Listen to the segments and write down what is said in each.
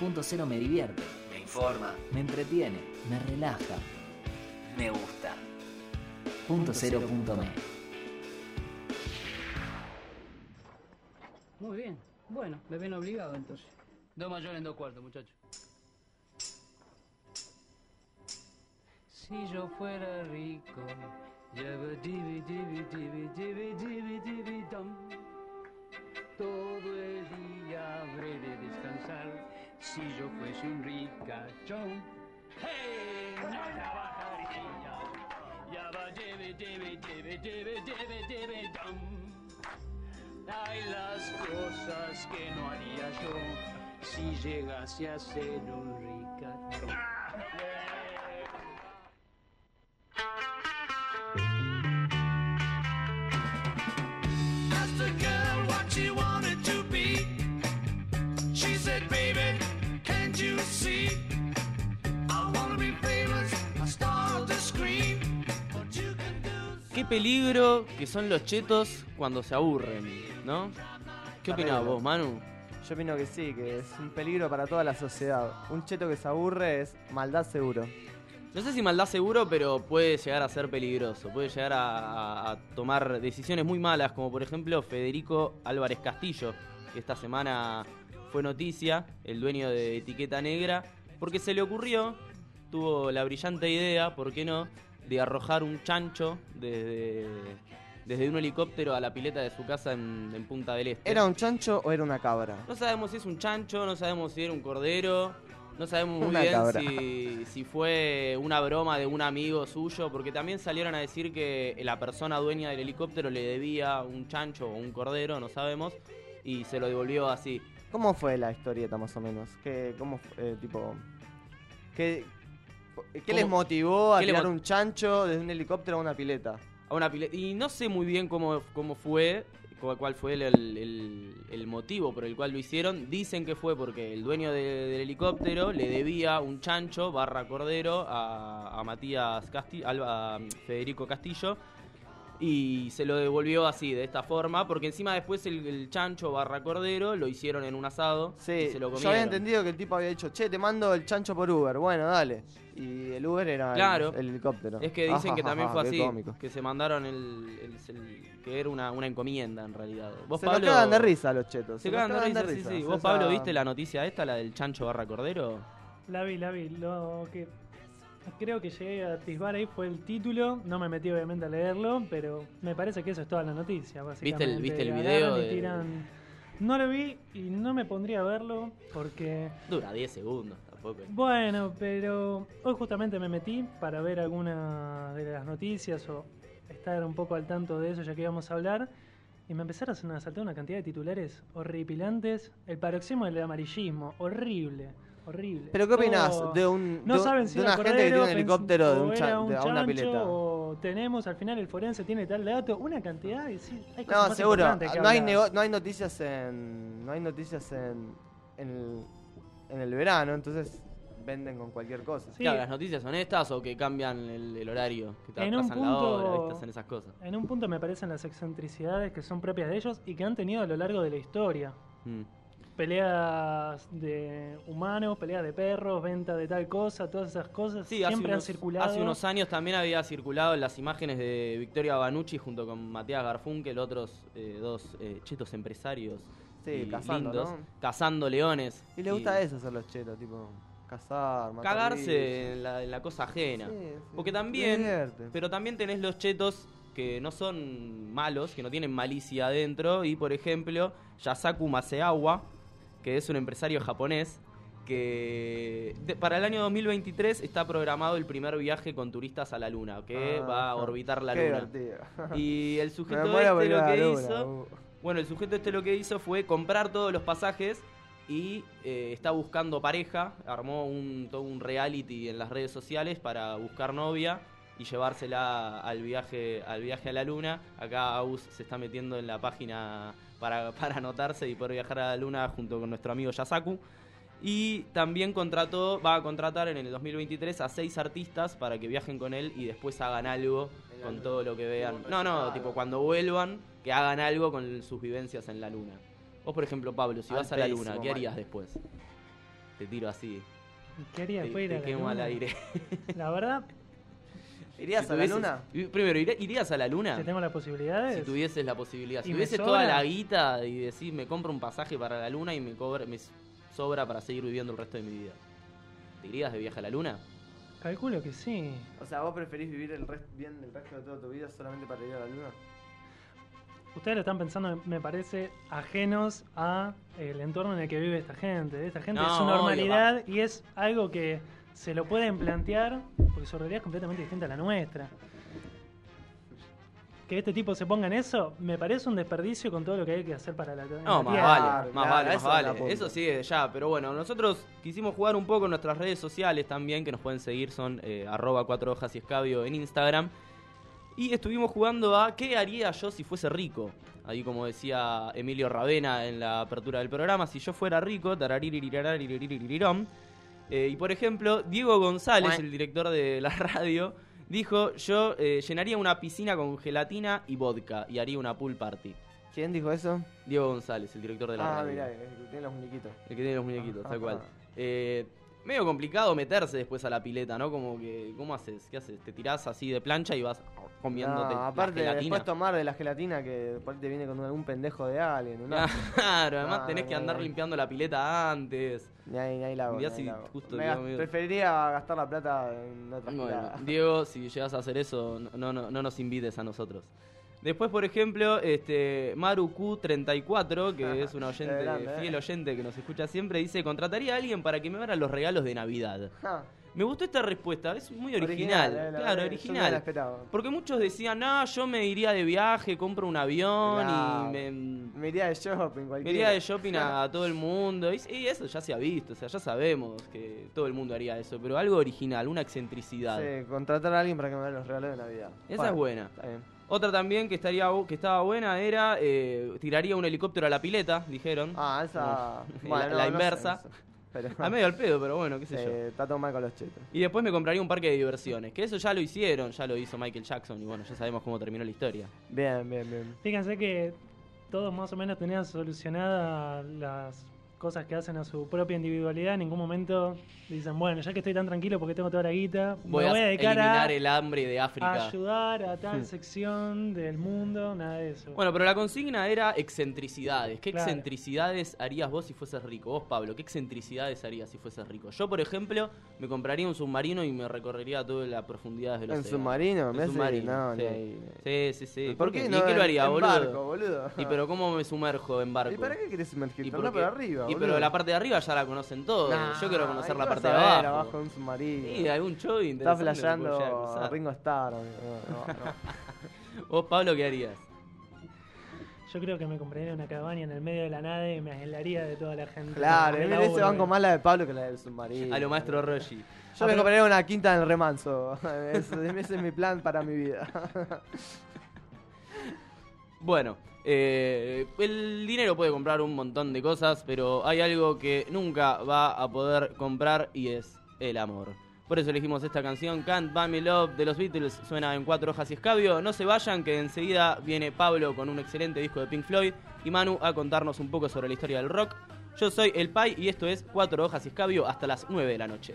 Punto cero me divierte, me informa, me entretiene, me relaja, me gusta. Punto cero punto me. Muy bien. Bueno, me ven obligado entonces. Dos mayores en dos cuartos, muchachos. Si yo fuera rico. Todo el día habré de descansar si yo fuese un ricachón. ¡Hey! No trabajaría. Yabba dibi dibi dibi dibi dibi dibi dum. Hay las cosas que no haría yo si llegase a ser un ricachón. Peligro que son los chetos cuando se aburren, ¿no? ¿Qué opinás vos, Manu? Yo opino que sí, que es un peligro para toda la sociedad. Un cheto que se aburre es maldad seguro. No sé si maldad seguro, pero puede llegar a ser peligroso. Puede llegar a- a tomar decisiones muy malas, como por ejemplo Federico Álvarez Castillo, que esta semana fue noticia, el dueño de Etiqueta Negra, porque se le ocurrió, tuvo la brillante idea, ¿por qué no?, de arrojar un chancho desde, desde un helicóptero a la pileta de su casa en, en Punta del Este. ¿Era un chancho o era una cabra? No sabemos si es un chancho, no sabemos si era un cordero, no sabemos muy Una bien si, si fue una broma de un amigo suyo, porque también salieron a decir que la persona dueña del helicóptero le debía un chancho o un cordero, no sabemos, y se lo devolvió así. ¿Cómo fue la historieta más o menos? ¿Qué, cómo, eh, tipo, qué, qué ¿Cómo- les motivó a qué le tirar mo- un chancho desde un helicóptero a una pileta? A una pileta. Y no sé muy bien cómo, cómo fue, cu- cuál fue el, el- el motivo por el cual lo hicieron. Dicen que fue porque el dueño de- del helicóptero le debía un chancho barra cordero a, a Matías Castillo, a Federico Castillo. Y se lo devolvió así, de esta forma, porque encima después el, el chancho barra cordero lo hicieron en un asado y Sí, se lo yo comieron. había entendido que el tipo había dicho, che, te mando el chancho por Uber. Bueno, dale. Y el Uber era el- Claro. el, helicóptero. Es que dicen Ajá, que también fue así, cómico. que se mandaron el, el- el- que era una, una encomienda en realidad. ¿Vos, Se Pablo, lo cagan de risa los chetos. Se lo cagan de risa, sí, sí. ¿Vos, Esa- Pablo, viste la noticia esta, la del chancho barra cordero? La vi, la vi. Lo que creo que llegué a atisbar ahí fue el título. No me metí obviamente a leerlo, pero me parece que eso es toda la noticia, básicamente. ¿Viste el- viste el video de- tiran- No lo vi y no me pondría a verlo porque... Dura 10 segundos, tampoco. Bueno, pero hoy justamente me metí para ver alguna de las noticias o estar un poco al tanto de eso ya que íbamos a hablar. Y me empezaron a saltar una cantidad de titulares horripilantes. El paroxismo del amarillismo, horrible, horrible. ¿Pero qué opinás Todo- de un- no de- saben de si una gente que tiene un helicóptero de o un un de- a una chancho, pileta? O tenemos al final el forense tiene tal dato, una cantidad y sí, hay cosas No, más seguro. que No hay, no hay noticias en. No hay noticias en. En el, en el verano, entonces venden con cualquier cosa. Sí. Claro, las noticias son estas o que cambian el, el horario, que te En un atrasan la hora, punto- ¿viste? hacen esas cosas. En un punto me parecen las excentricidades que son propias de ellos y que han tenido a lo largo de la historia. Mm. Peleas de humanos, peleas de perros, venta de tal cosa, todas esas cosas Sí, siempre han unos, circulado. hace unos años también había circulado las imágenes de Victoria Banucci junto con Matías Garfunkel, otros eh, dos eh, chetos empresarios Sí, y cazando, lindos, ¿no? cazando leones. Y le gusta eso hacer los chetos, tipo. Cazar, matar cagarse en la, en la cosa ajena. Sí, sí. Porque también, pero también tenés los chetos que no son malos, que no tienen malicia adentro. Y por ejemplo, Yasaku Maseawa, que es un empresario japonés, que de- para el año 2023 está programado el primer viaje con turistas a la luna, que Ah, va a orbitar la luna. divertido. Y el sujeto este lo que luna, hizo, uh. bueno, el sujeto este lo que hizo fue comprar todos los pasajes y eh, está buscando pareja, armó un, todo un reality en las redes sociales para buscar novia y llevársela al viaje, al viaje a la luna. Acá Aus se está metiendo en la página para, para anotarse y poder viajar a la luna junto con nuestro amigo Yasaku. Y también contrató, va a contratar en el 2023 a seis artistas para que viajen con él y después hagan algo con todo lo que vean. No, no, tipo cuando vuelvan, que hagan algo con sus vivencias en la luna. Vos, por ejemplo, Pablo, si vas a la luna, ¿qué harías después? Te tiro así. ¿Qué haría Te, después de ir te quemo al aire. La verdad, ¿Irías Si a la luna? Primero, ¿iré- ¿irías a la luna? si tengo las posibilidades, Si tuvieses la posibilidad. Si ¿Y me tuvieses toda la guita y decís, me compro un pasaje para la luna y me, cobra, me sobra para seguir viviendo el resto de mi vida. ¿Te irías de viaje a la luna? calculo que sí. O sea, ¿vos preferís vivir el rest- bien el resto de toda tu vida solamente para ir a la luna? Ustedes lo están pensando, me parece, ajenos a el entorno en el que vive esta gente. Esta gente No, es su obvio, normalidad y es algo que se lo pueden plantear porque su realidad es completamente distinta a la nuestra. Que este tipo se ponga en eso, me parece un desperdicio con todo lo que hay que hacer para la, No, la más Tierra. vale, más claro, vale, más vale. Eso sí, ya. Pero bueno, nosotros quisimos jugar un poco en nuestras redes sociales también, que nos pueden seguir, son eh, arroba cuatro hojas y escabio en Instagram. Y estuvimos jugando a ¿qué haría yo si fuese rico? Ahí como decía Emilio Ravena en la apertura del programa, si yo fuera rico, tarariririraraririririririrón. Eh, y por ejemplo, Diego González, el director de la radio, dijo, yo eh, llenaría una piscina con gelatina y vodka y haría una pool party. ¿Quién dijo eso? Diego González, el director de la Ah, radio. mirá, el que tiene los muñequitos. El que tiene los muñequitos, tal Ajá. cual. Eh, medio complicado meterse después a la pileta, ¿no? Como que, ¿cómo haces? ¿Qué haces? Te tirás así de plancha y vas comiéndote No, aparte, después tomar de la gelatina que después te viene con algún pendejo de alguien. ¿no? Claro, además No, tenés que andar limpiando la pileta antes. Ni ahí, ni ahí la ahí si justo Me digo, preferiría gastar la plata en otras Bueno. Diego, si llegas a hacer eso, no, no, no nos invites a nosotros. Después, por ejemplo, este Maru Q34, que es un oyente, grande, eh. fiel oyente que nos escucha siempre, dice, contrataría a alguien para que me abra los regalos de Navidad. Me gustó esta respuesta, es muy original. eh, la claro, original. Porque muchos decían, no, yo me iría de viaje, compro un avión y me, Me iría de shopping, me cualquiera. iría de shopping a, a todo el mundo. Y, y eso ya se ha visto, o sea, ya sabemos que todo el mundo haría eso, pero algo original, una excentricidad. Sí, contratar a alguien para que me haga los regalos de Navidad. Esa Bueno, es buena. Está bien. Otra también que estaría que estaba buena era eh, tiraría un helicóptero a la pileta, dijeron. Ah, esa. No. Bueno, La- no, la no sé inversa. Pero, A medio al pedo, pero bueno, qué sé yo. está todo mal con los chetos. Y después me compraría un parque de diversiones, que eso ya lo hicieron, ya lo hizo Michael Jackson y bueno, ya sabemos cómo terminó la historia. Bien, bien, bien. Fíjense que todos más o menos tenían solucionadas las cosas que hacen a su propia individualidad. En ningún momento dicen, bueno, ya que estoy tan tranquilo porque tengo toda la guita, Voy, me voy a a dedicar eliminar a, el hambre de a África. ayudar a tal sección del mundo, nada de eso. Bueno, pero la consigna era excentricidades. ¿Qué Claro. excentricidades harías vos si fueses rico? Vos, Pablo, ¿qué excentricidades harías si fueses rico? Yo, por ejemplo, me compraría un submarino y me recorrería todas las profundidades del ¿En océano. submarino? En Me submarino, no, sí. ni. Sí, sí, sí. ¿Por qué ¿Y no qué lo haría, en boludo? barco, boludo? ¿Y pero cómo me sumerjo en barco? ¿Y para qué querés sumergirte? ¿Y por por qué? arriba, Y boludo. pero la parte de arriba ya la conocen todos. Nah, Yo quiero conocer ¿y la parte de abajo. abajo de un submarino. Y algún show Está flasheando. Ringo Starr. amigo. No, no, no. ¿Vos, Pablo, qué harías? Yo creo que me compraría una cabaña en el medio de la nada y me aislaría de toda la gente. Claro, mira, ese banco más la de Pablo que la del submarino. A lo maestro Roshi. Yo Ah, me pero- compraría una quinta en el remanso. ese, ese es mi plan para mi vida. Bueno, eh, el dinero puede comprar un montón de cosas, pero hay algo que nunca va a poder comprar y es el amor. Por eso elegimos esta canción, Can't Buy Me Love, de los Beatles. Suena en cuatro hojas y escabio. No se vayan, que enseguida viene Pablo con un excelente disco de Pink Floyd y Manu a contarnos un poco sobre la historia del rock. Yo soy El Pai y esto es Cuatro Hojas y Escabio hasta las 9 de la noche.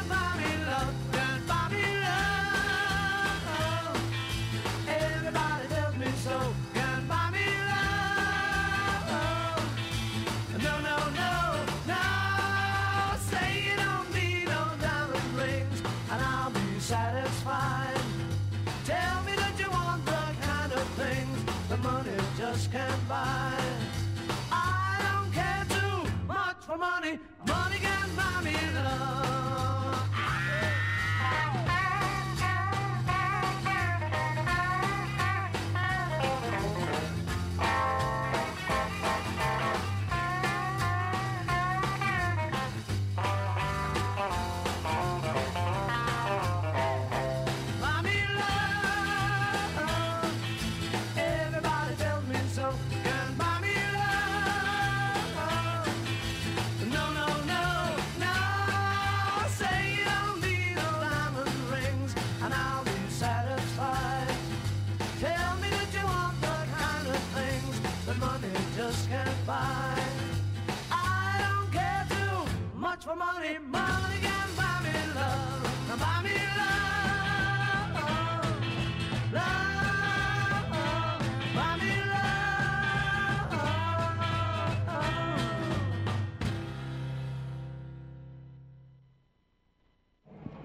for money. Money can buy me love.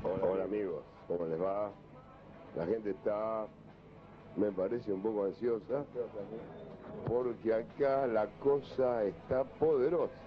Hola amigos, ¿cómo les va? La gente está, me parece, un poco ansiosa porque acá la cosa está poderosa.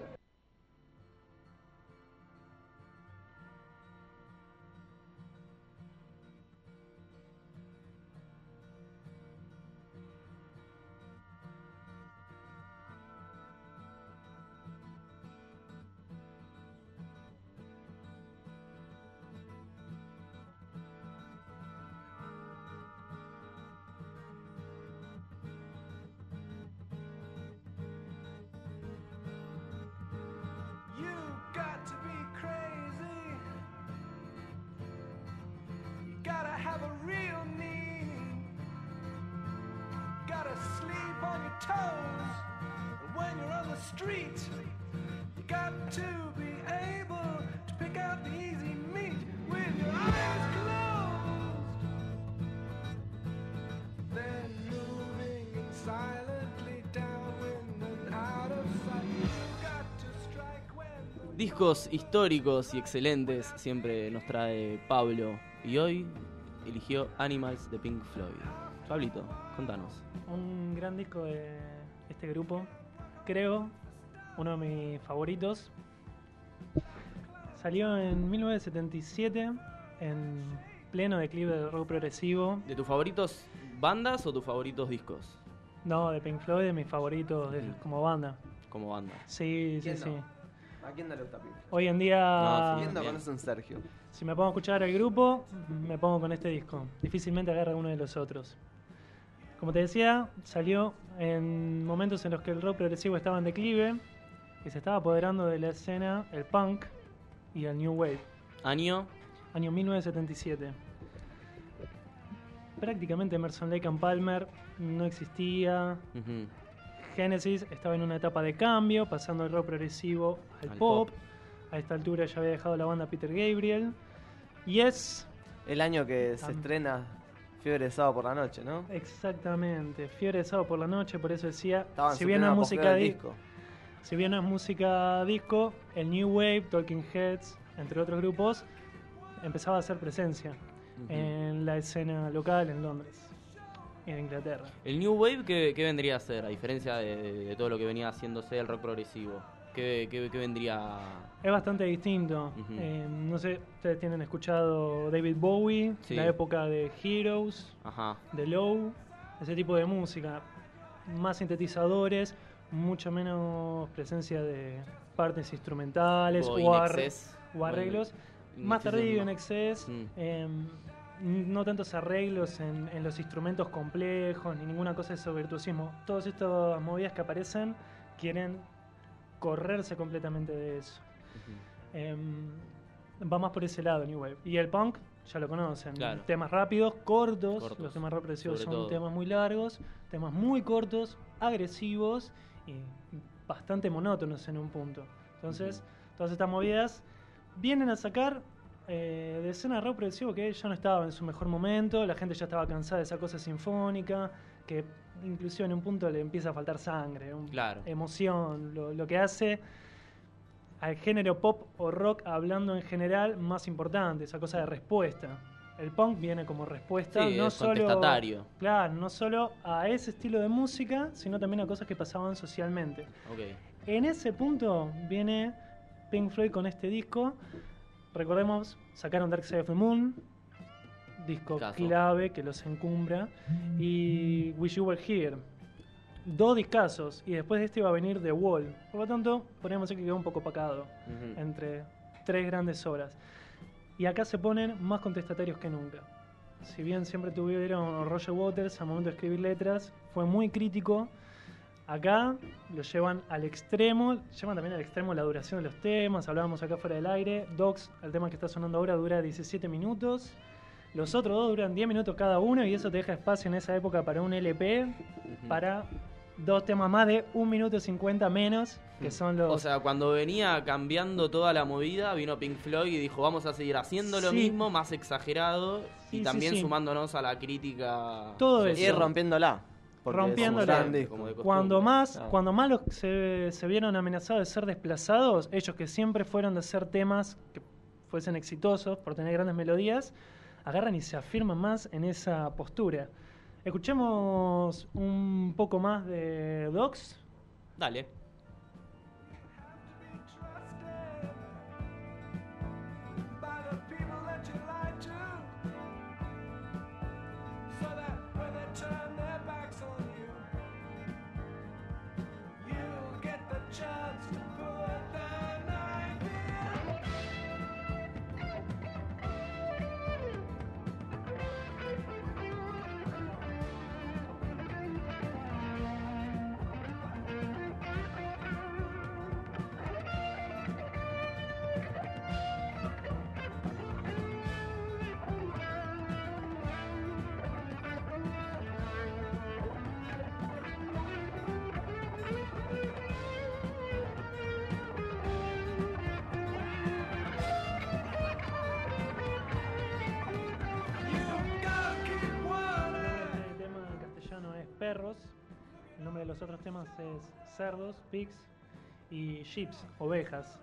Discos históricos y excelentes siempre nos trae Pablo. Y hoy eligió Animals de Pink Floyd. Pablito, contanos. Un gran disco de este grupo, creo, uno de mis favoritos. Salió en 1977 en pleno declive del rock progresivo. ¿De tus favoritos bandas o tus favoritos discos? No, de Pink Floyd, de mis favoritos de- como banda. Como banda. Sí, sí, ¿Quién sí. ¿A quién no le gusta? Hoy en día, No, sí, ¿Quién no bien. conoce a un Sergio? si me pongo a escuchar al grupo, me pongo con este disco. Difícilmente agarra uno de los otros. Como te decía, salió en momentos en los que el rock progresivo estaba en declive y se estaba apoderando de la escena el punk y el new wave. Año. Año 1977. Prácticamente Emerson Lake and Palmer no existía. Ujú. Genesis estaba en una etapa de cambio, pasando del rock progresivo al, Al pop. pop. A esta altura ya había dejado la banda Peter Gabriel. Y es El año que se estrena Fiebre de Sábado por la noche, ¿no? exactamente Fiebre de sábado por la noche, por eso decía, Estaba en si bien no es música disco. si bien no es música disco, el New Wave, Talking Heads, entre otros grupos, empezaba a hacer presencia en la escena local en Londres, en Inglaterra. El New Wave, ¿qué, qué vendría a ser? A diferencia de, de- de todo lo que venía haciéndose el rock progresivo. ¿Qué, qué- qué vendría...? Es bastante distinto. Eh, no sé, ustedes tienen escuchado David Bowie, Sí. la época de Heroes, Ajá. de Low, ese tipo de música. Más sintetizadores, mucho menos presencia de partes instrumentales O o, In ar- Excess. o arreglos. Más tardío en Mm. em, no tantos arreglos en, en los instrumentos complejos, ni ninguna cosa de eso virtuosismo. Todas estas movidas que aparecen quieren correrse completamente de eso. Ujú. Em, va más por ese lado, New Wave. Y el punk, ya lo conocen. Claro. Temas rápidos, cortos. Cortos, Los temas represivos son todo. temas muy largos, temas muy cortos, agresivos y bastante monótonos en un punto. Entonces, todas estas movidas vienen a sacar eh, de escena rock progresivo que ya no estaba en su mejor momento, la gente ya estaba cansada de esa cosa sinfónica, que inclusive en un punto le empieza a faltar sangre, un- Claro. emoción, lo, lo que hace al género pop o rock hablando en general más importante, esa cosa de respuesta. El punk viene como respuesta Sí, no es solo claro, no solo a ese estilo de música, sino también a cosas que pasaban socialmente. En ese punto viene Pink Floyd con este disco. Recordemos, sacaron Dark Side of the Moon, disco Caso. clave que los encumbra, y Wish You Were Here. Dos discazos, y después de este iba a venir The Wall. Por lo tanto, podríamos decir que quedó un poco opacado Ujú. entre tres grandes obras. Y acá se ponen más contestatarios que nunca. Si bien siempre tuvieron Roger Waters al momento de escribir letras, fue muy crítico. Acá lo llevan al extremo, llevan también al extremo la duración de los temas. Hablábamos acá fuera del aire. Docs, el tema que está sonando ahora, dura 17 minutos. Los otros dos duran 10 minutos cada uno y eso te deja espacio en esa época para un LP, para dos temas más de 1 minuto 50 menos, que son los... O sea, cuando venía cambiando toda la movida, vino Pink Floyd y dijo, vamos a seguir haciendo lo Sí. mismo, más exagerado, Sí, y también sí. sumándonos a la crítica. Todo Y eso. Rompiéndola. Como de costumbre. Cuando más, Claro. cuando más los se, se vieron amenazados de ser desplazados, ellos que siempre fueron de hacer temas que fuesen exitosos por tener grandes melodías, agarran y se afirman más en esa postura. Escuchemos un poco más de Dogs. Dale. Los otros temas es Cerdos, Pigs y Sheeps, Ovejas.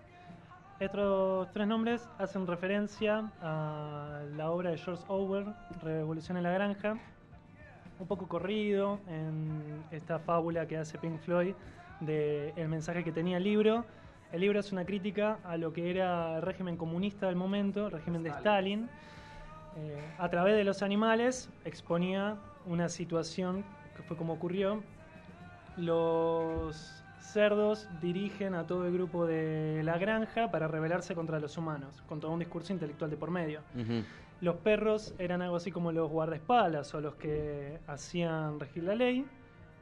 Estos tres nombres hacen referencia a la obra de George Orwell, Revolución en la Granja, un poco corrido en esta fábula que hace Pink Floyd de el mensaje que tenía el libro. El libro es una crítica a lo que era el régimen comunista del momento, el régimen de Stalin. Eh, a través de los animales exponía una situación que fue como ocurrió. Los cerdos dirigen a todo el grupo de la granja para rebelarse contra los humanos, con todo un discurso intelectual de por medio. Los perros eran algo así como los guardaespaldas o los que hacían regir la ley.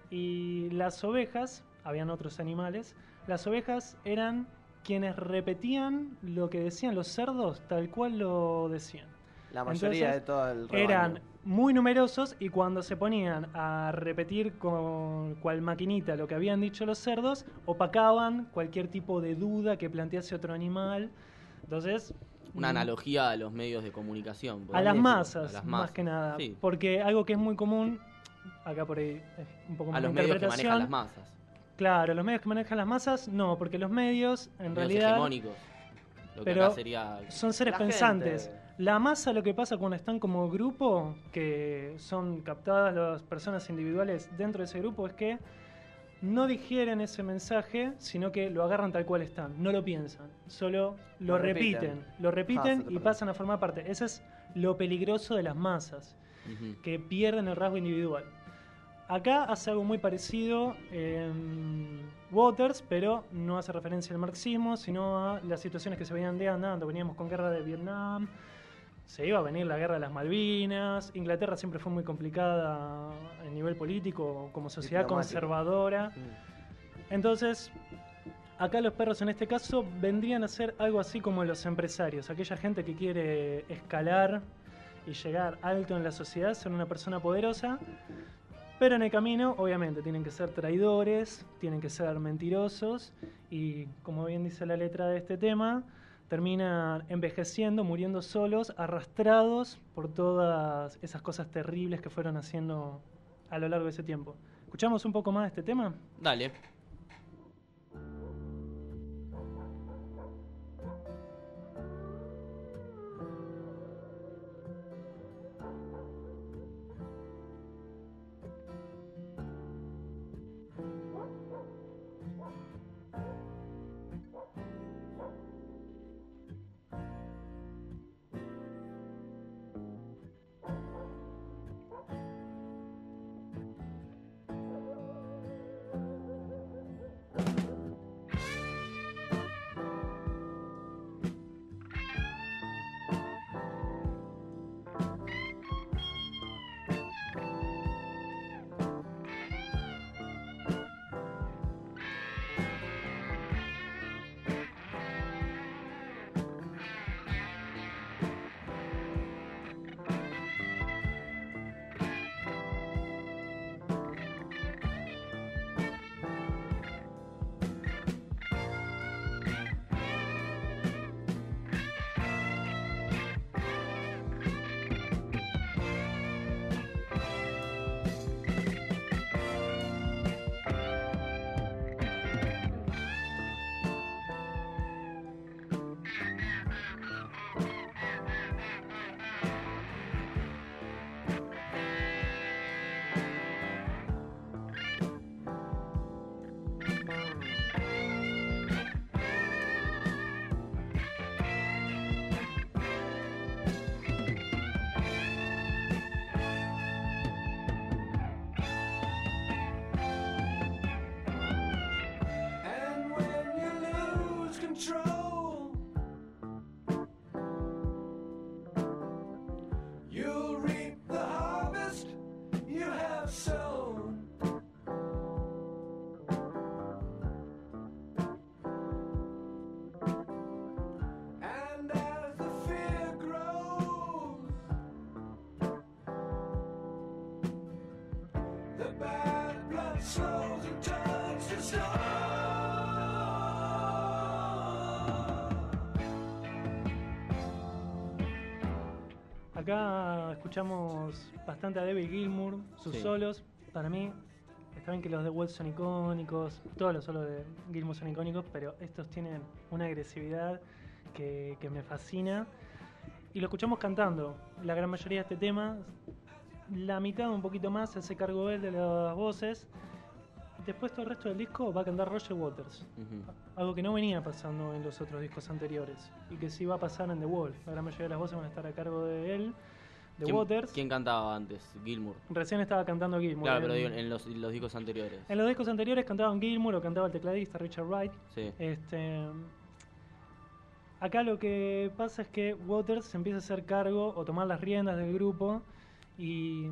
Y las ovejas, habían otros animales, las ovejas eran quienes repetían lo que decían los cerdos tal cual lo decían. La mayoría Entonces, de todo el rebaño. Eran muy numerosos y cuando se ponían a repetir con cual maquinita lo que habían dicho los cerdos, opacaban cualquier tipo de duda que plantease otro animal. Entonces, Una mm, analogía a los medios de comunicación. a las masas, A las más que nada. Sí. Porque algo que es muy común, acá por ahí es un poco más A los medios que manejan las masas. Claro, los medios que manejan las masas, no, porque los medios en medios realidad hegemónicos. Lo que pero acá sería. son seres pensantes. gente. La masa lo que pasa cuando están como grupo, que son captadas las personas individuales dentro de ese grupo, es que no digieren ese mensaje, sino que lo agarran tal cual están, no lo piensan, solo lo, Lo repiten, repiten. lo Ah, repiten te y pasan a formar parte. Ese es lo peligroso de las masas, que pierden el rasgo individual. Acá hace algo muy parecido en Waters, pero no hace referencia al marxismo, sino a las situaciones que se venían de andando. Veníamos con guerra de Vietnam, se iba a venir la guerra de las Malvinas, Inglaterra siempre fue muy complicada a nivel político, como sociedad conservadora. Mm. Entonces, acá los perros en este caso vendrían a ser algo así como los empresarios, aquella gente que quiere escalar y llegar alto en la sociedad, ser una persona poderosa, pero en el camino obviamente tienen que ser traidores, tienen que ser mentirosos y como bien dice la letra de este tema, terminan envejeciendo, muriendo solos, arrastrados por todas esas cosas terribles que fueron haciendo a lo largo de ese tiempo. ¿Escuchamos un poco más de este tema? Dale. Acá escuchamos bastante a David Gilmour, sus Sí. solos. Para mí, está bien que los de Wolf son icónicos, todos los solos de Gilmour son icónicos, pero estos tienen una agresividad que, que me fascina. Y lo escuchamos cantando. La gran mayoría de este tema, la mitad un poquito más, se hace cargo él de las voces. Después todo el resto del disco va a cantar Roger Waters. Algo que no venía pasando en los otros discos anteriores y que sí va a pasar en The Wall. La gran mayoría de las voces van a estar a cargo de él, de ¿Quién, Waters. quién cantaba antes? Gilmour. Recién estaba cantando Gilmour. Claro, pero en, digo, en los, los discos anteriores. en los discos anteriores cantaban Gilmour o cantaba el tecladista Richard Wright. Sí. Este, acá lo que pasa es que Waters se empieza a hacer cargo o tomar las riendas del grupo y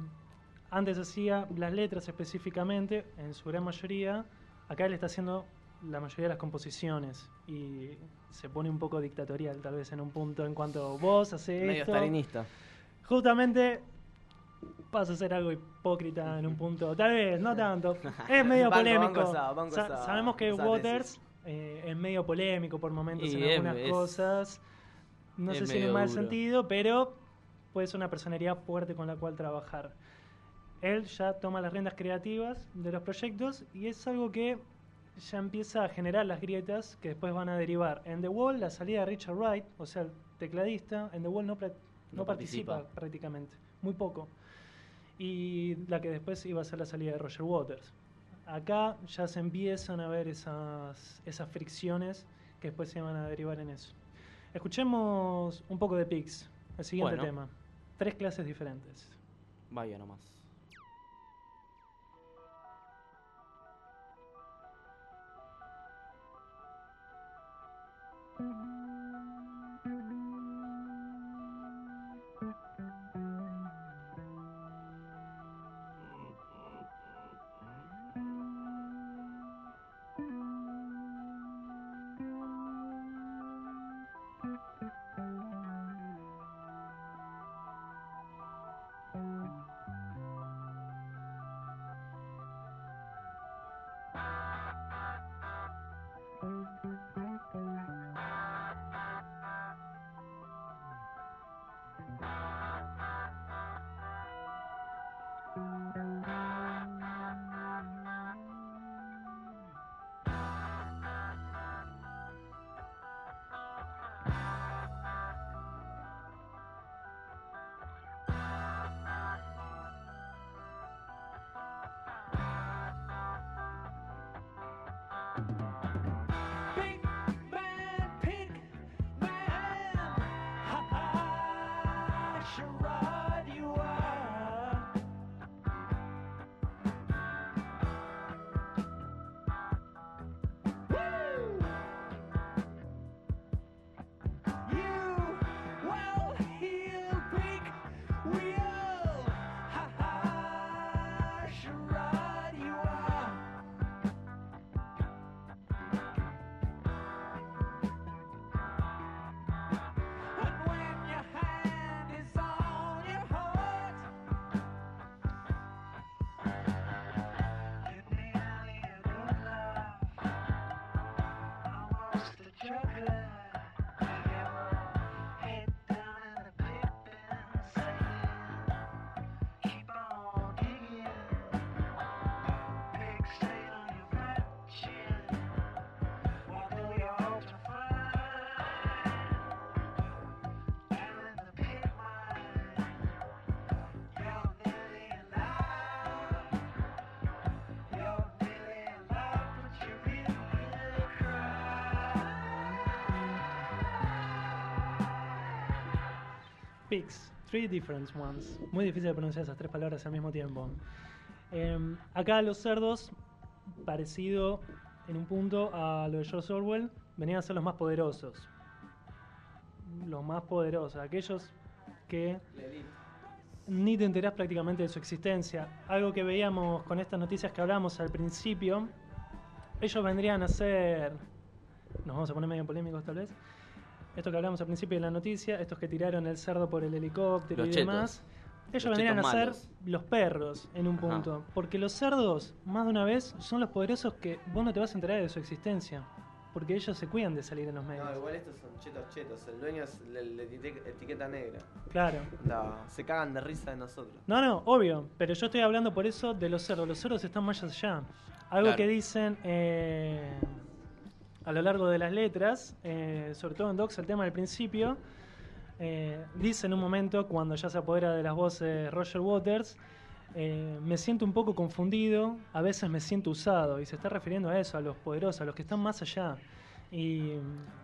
antes hacía las letras específicamente, en su gran mayoría. Acá él está haciendo la mayoría de las composiciones y se pone un poco dictatorial tal vez en un punto en cuanto vos haces Medio esto. stalinista. Justamente vas a ser algo hipócrita en un punto. Tal vez, no tanto. Es medio Banco, polémico. banco banco Sa- sabemos que Waters eh, es medio polémico por momentos Y en algunas es- cosas. No sé si en un mal duro. sentido, pero puede ser una personalidad fuerte con la cual trabajar. Él ya toma las riendas creativas de los proyectos y es algo que ya empieza a generar las grietas que después van a derivar. En The Wall, la salida de Richard Wright, o sea, el tecladista, en The Wall no, pra- no No participa. participa. prácticamente, muy poco. Y la que después iba a ser la salida de Roger Waters. Acá ya se empiezan a ver esas, esas fricciones que después se van a derivar en eso. Escuchemos un poco de Pix, el siguiente Bueno. tema. Tres clases diferentes. Vaya nomás. Mm-hmm. Pix, three different ones. Muy difícil de pronunciar esas tres palabras al mismo tiempo. Em, acá los cerdos, parecido en un punto a lo de George Orwell, venían a ser los más poderosos. Los más poderosos, aquellos que ni te enterás prácticamente de su existencia. Algo que veíamos con estas noticias que hablamos al principio, ellos vendrían a ser, nos vamos a poner medio polémicos tal vez, esto que hablamos al principio de la noticia, estos que tiraron el cerdo por el helicóptero Los y chetos. demás, ellos Los vendrían a ser malos. los perros en un Ajá. punto. Porque los cerdos, más de una vez, son los poderosos que vos no te vas a enterar de su existencia. porque ellos se cuidan de salir en los medios. No, igual estos son chetos chetos. El dueño es la etiqueta, negra. Claro. La- se cagan de risa de nosotros. No, no, obvio, pero yo estoy hablando por eso de los cerdos. Los cerdos están más allá. Algo Claro. que dicen eh, a lo largo de las letras, eh, sobre todo en Docs, el tema del principio, eh, dice en un momento, cuando ya se apodera de las voces Roger Waters, eh, me siento un poco confundido, a veces me siento usado, y se está refiriendo a eso, a los poderosos, a los que están más allá. Y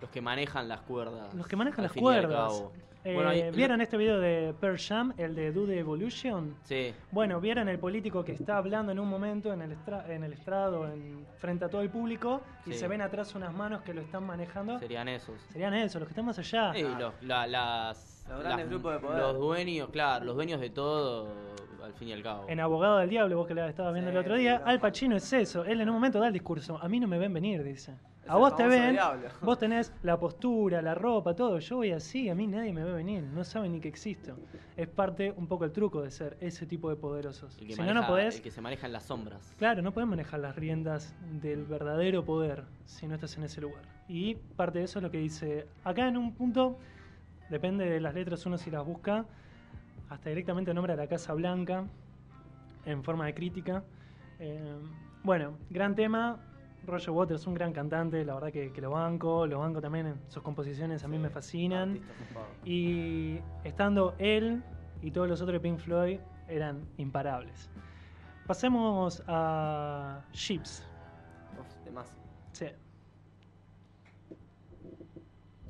Los que manejan las cuerdas. los que manejan las cuerdas. Eh, Bueno, ¿Vieron este video de Pearl Jam, el de Do the Evolution? Sí, Bueno, vieron el político que está hablando en un momento en el, estra- en el estrado, en, frente a todo el público, y Sí. se ven atrás unas manos que lo están manejando. serían esos. Serían esos, los que están más allá. Sí, los, la- las, Los grandes las- grupos de poder. Los dueños, claro, los dueños de todo, al fin y al cabo. En Abogado del Diablo, vos que la estabas viendo Sí, el otro día, claro. Al Pacino es eso. Él en un momento da el discurso. A mí no me ven venir, dice. A vos te ven, diablo. vos tenés la postura, la ropa, todo. Yo voy así, a mí nadie me ve venir. No saben ni que existo. Es parte, un poco el truco de ser ese tipo de poderosos. el, que Si no, maneja- no podés. el que se maneja en las sombras. Claro, no puedes manejar las riendas del verdadero poder si no estás en ese lugar. Y parte de eso es lo que dice acá en un punto, depende de las letras uno si las busca, hasta directamente nombra a la Casa Blanca en forma de crítica. Eh, bueno, gran tema. Roger Waters, un gran cantante, la verdad que, que lo banco, lo banco también en sus composiciones, a mí me fascinan. Y estando él y todos los otros de Pink Floyd eran imparables. Pasemos a Ships. Uf, de más. Sí.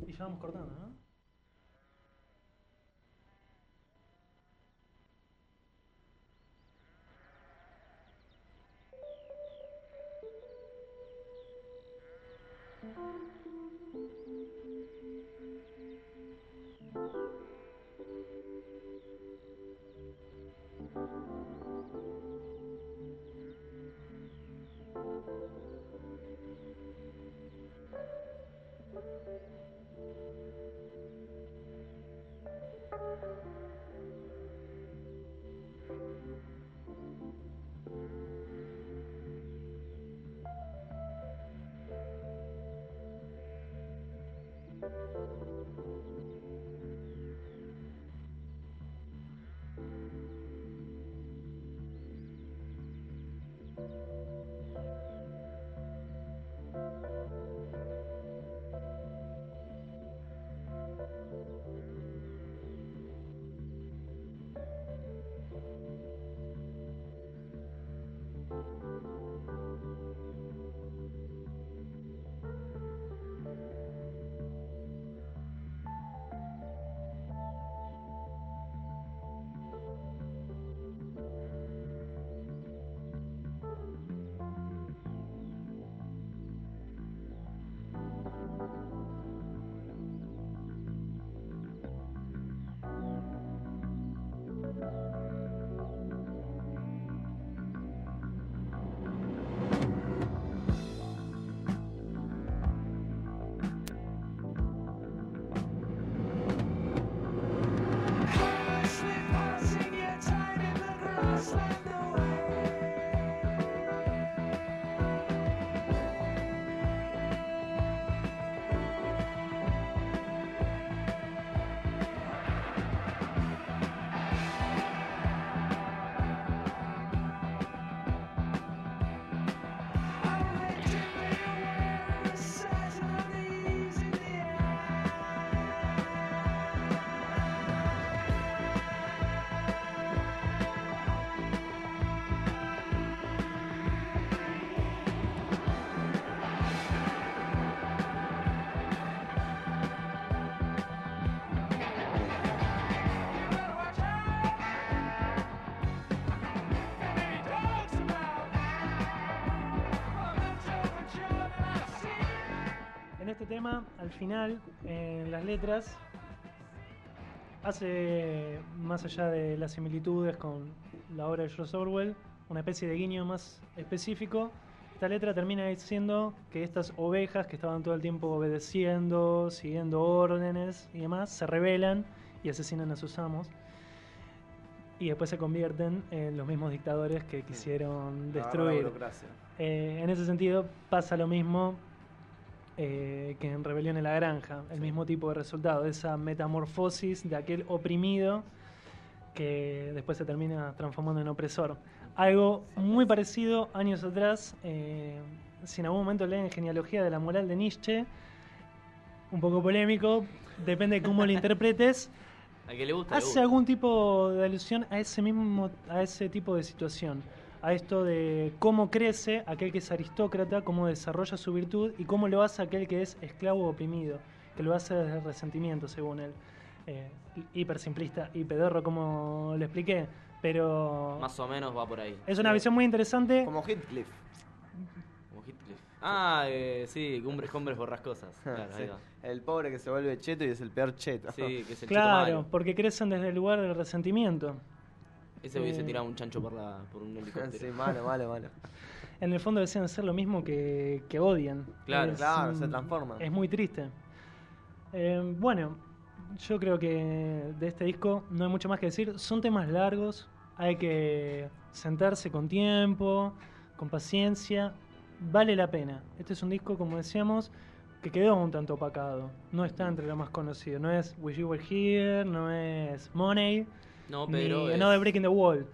Y ya vamos cortando, ¿no? Al final, en las letras, hace, más allá de las similitudes con la obra de George Orwell, una especie de guiño más específico. Esta letra termina diciendo que estas ovejas que estaban todo el tiempo obedeciendo, siguiendo órdenes y demás, se rebelan y asesinan a sus amos. Y después se convierten en los mismos dictadores que quisieron destruir. burocracia. Eh, en ese sentido pasa lo mismo eh, que en Rebelión en la Granja. El mismo tipo de resultado, esa metamorfosis de aquel oprimido que después se termina transformando en opresor. Algo muy parecido años atrás, eh, si en algún momento leen Genealogía de la Moral de Nietzsche, un poco polémico, depende de cómo lo interpretes, Al que le gusta, le hace gusta. algún tipo de alusión a ese mismo a ese tipo de situación a esto de cómo crece aquel que es aristócrata cómo desarrolla su virtud y cómo lo hace aquel que es esclavo o oprimido que lo hace desde el resentimiento según él eh, hiper simplista y pedorro como lo expliqué pero Más o menos va por ahí. es una visión muy interesante Como Heathcliff. Como Heathcliff. Ah, eh, sí, hombres, hombres borrascosas. Claro, Sí. ahí va. El pobre que se vuelve cheto y es el peor cheto. Sí, que es el cheto claro porque crecen desde el lugar del resentimiento Ese hubiese Eh. tirado un chancho por, la, por un helicóptero. sí, malo, malo, malo. en el fondo desean ser lo mismo que, que odian. Claro. Claro, un- se transforman. Es muy triste. Eh, bueno, yo creo que de este disco no hay mucho más que decir. Son temas largos, hay que sentarse con tiempo, con paciencia. Vale la pena. Este es un disco, como decíamos, que quedó un tanto opacado. No está entre lo más conocido. No es Wish You Were Here, no es Money, No, pero. ni es- Another Breaking the Wall.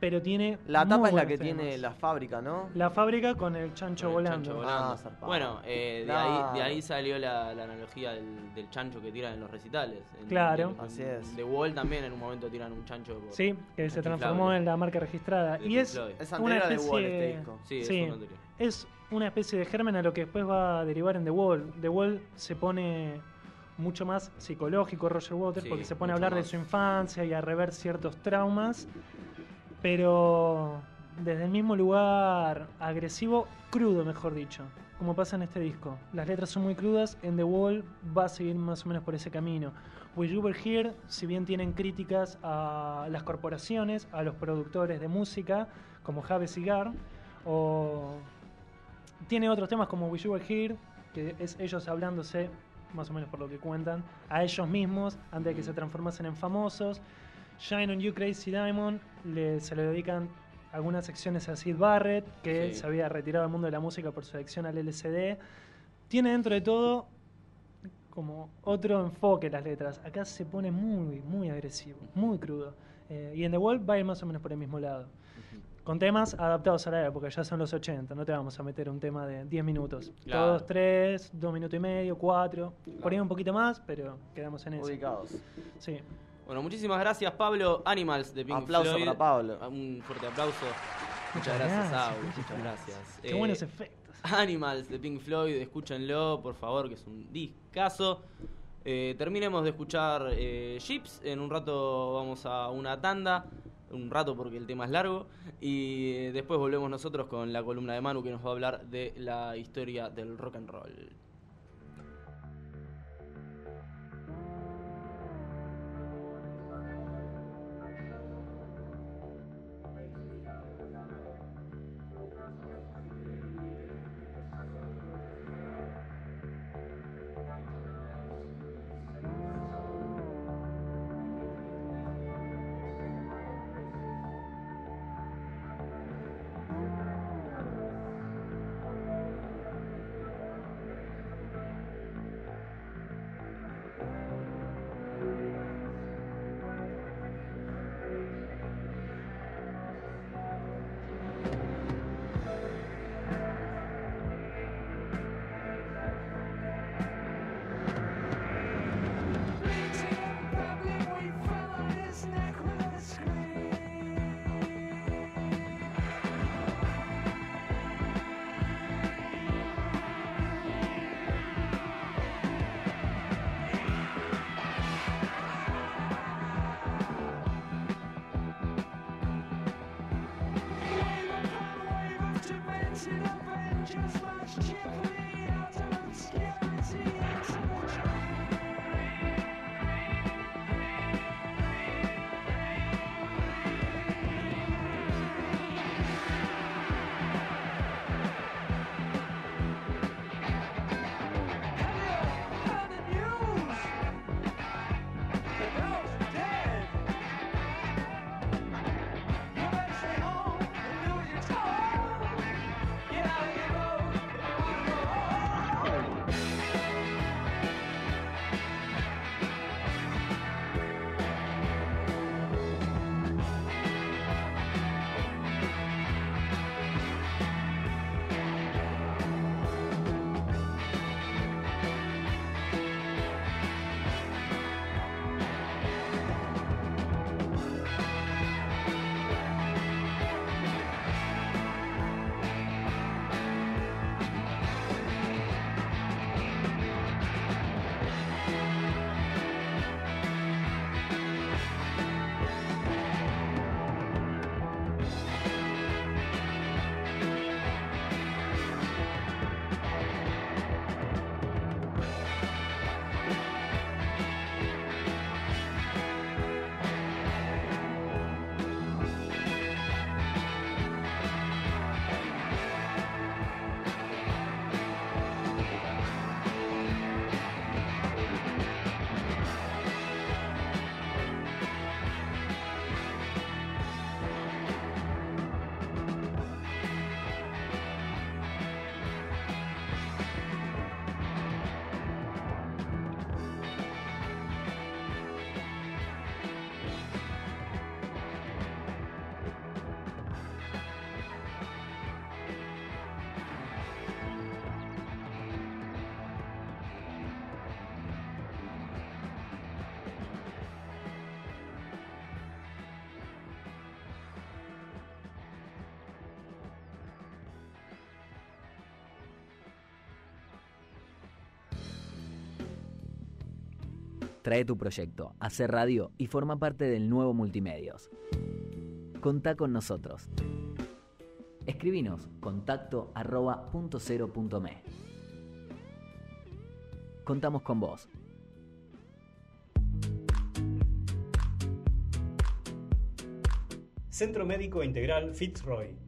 Pero tiene. La tapa es la que temas. tiene la fábrica, ¿no? La fábrica con el chancho con el volando. chancho volando. Ah, bueno, eh, de, ahí, de ahí salió la, la analogía del, del chancho que tiran en los recitales. En- Claro. en- Así es. De Wall también en un momento tiran un chancho. por- Sí, que se Inflable. transformó en la marca registrada. de Y es. Es una anterior a The especie, Wall este disco. Sí, es un es una especie de germen a lo que después va a derivar en The Wall. The Wall se pone mucho más psicológico Roger Waters Sí, porque se pone a hablar de su infancia y a rever ciertos traumas, pero desde el mismo lugar agresivo, crudo mejor dicho, como pasa en este disco. Las letras son muy crudas, en The Wall va a seguir más o menos por ese camino. With You Were Here, si bien tienen críticas a las corporaciones, a los productores de música, como Have Cigar, o tiene otros temas como Wish You Were Here, que es ellos hablándose, más o menos por lo que cuentan, a ellos mismos antes de que se transformasen en famosos. Shine on You Crazy Diamond le, se le dedican algunas secciones a Sid Barrett, que Sí. se había retirado del mundo de la música por su adicción al LSD. Tiene dentro de todo como otro enfoque las letras. Acá se pone muy, muy agresivo, muy crudo. Eh, y en The Wall va a ir más o menos por el mismo lado. Con temas adaptados a la época, ya son los 80, no te vamos a meter un tema de 10 minutos. Claro. Todos 3, 2 minutos y medio, 4, por ahí un poquito más, pero quedamos en eso. Ubicados. Sí. Bueno, muchísimas gracias, Pablo. Animals de Pink Aplauso Floyd. para Pablo. Un fuerte aplauso. Muchas, Muchas gracias, Aul. muchas gracias. Qué Eh, buenos efectos. Animals de Pink Floyd, escúchenlo, por favor, que es un discazo. Eh, terminemos de escuchar eh, Jeeps. En un rato vamos a una tanda. Un rato porque el tema es largo. Y después volvemos nosotros con la columna de Manu que nos va a hablar de la historia del rock and roll. Trae tu proyecto, hace radio y forma parte del nuevo Multimedios. Contá con nosotros. Escribinos contacto arroba punto cero punto me. Contamos con vos. Centro Médico Integral Fitzroy.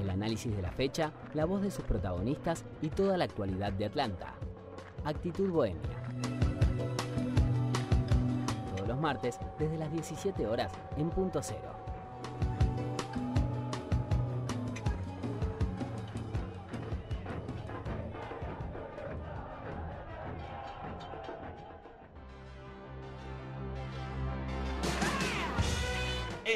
El análisis de la fecha, la voz de sus protagonistas y toda la actualidad de Atlanta. Actitud Bohemia. Todos los martes desde las 17 horas en punto cero.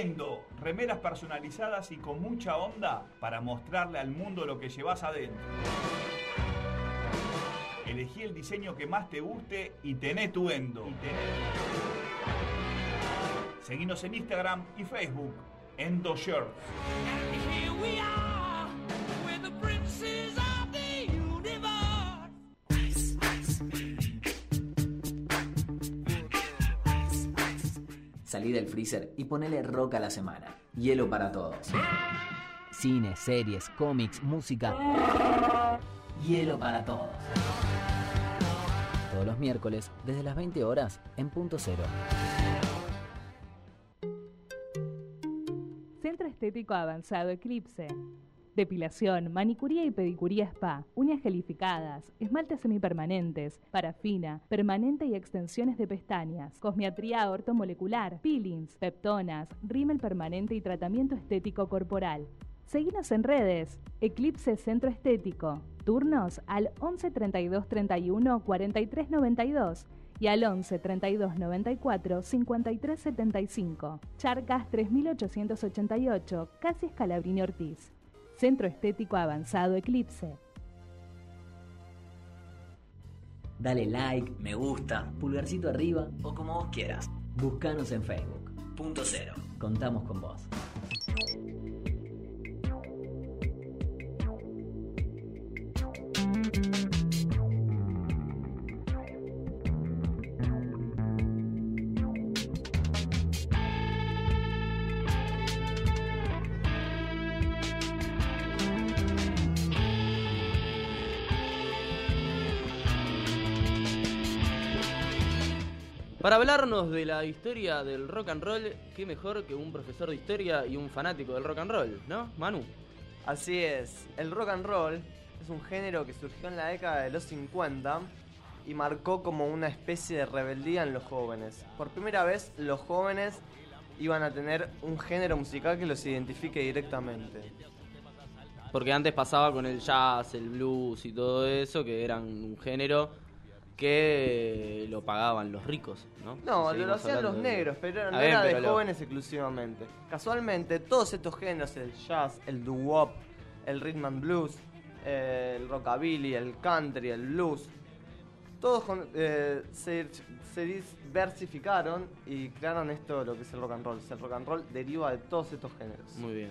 Endo, remeras personalizadas y con mucha onda para mostrarle al mundo lo que llevas adentro. Elegí el diseño que más te guste y tené tu Endo. Seguinos en Instagram y Facebook, Endo Shirts. Salí del freezer y ponele rock a la semana. Hielo para todos. Cine, series, cómics, música. Hielo para todos. Todos los miércoles, desde las 20 horas, en punto cero. Centro Estético Avanzado Eclipse. Depilación, manicuría y pedicuría spa, uñas gelificadas, esmaltes semipermanentes, parafina, permanente y extensiones de pestañas, cosmiatría ortomolecular, peelings, peptonas, rímel permanente y tratamiento estético corporal. Seguinos en redes, Eclipse Centro Estético. Turnos al 11 32 31 43 92 y al 11 32 94 53 75. Charcas 3888, casi Escalabrini Ortiz. Centro Estético Avanzado Eclipse. Dale like, me gusta, pulgarcito arriba o como vos quieras. Buscanos en Facebook. Punto cero. Contamos con vos. Para hablarnos de la historia del rock and roll, qué mejor que un profesor de historia y un fanático del rock and roll, ¿no, Manu? Así es, el rock and roll es un género que surgió en la década de los 50 y marcó como una especie de rebeldía en los jóvenes. Por primera vez los jóvenes iban a tener un género musical que los identifique directamente. Porque antes pasaba con el jazz, el blues y todo eso, que eran un género que lo pagaban los ricos, ¿no? No, lo, hacían los de- negros, pero no bien, era de lo- jóvenes exclusivamente. Casualmente, todos estos géneros, el jazz, el doo-wop, el rhythm and blues, eh, el rockabilly, el country, el blues, todos con- eh, se, se diversificaron y crearon esto, lo que es el rock and roll. O sea, el rock and roll deriva de todos estos géneros. Muy bien.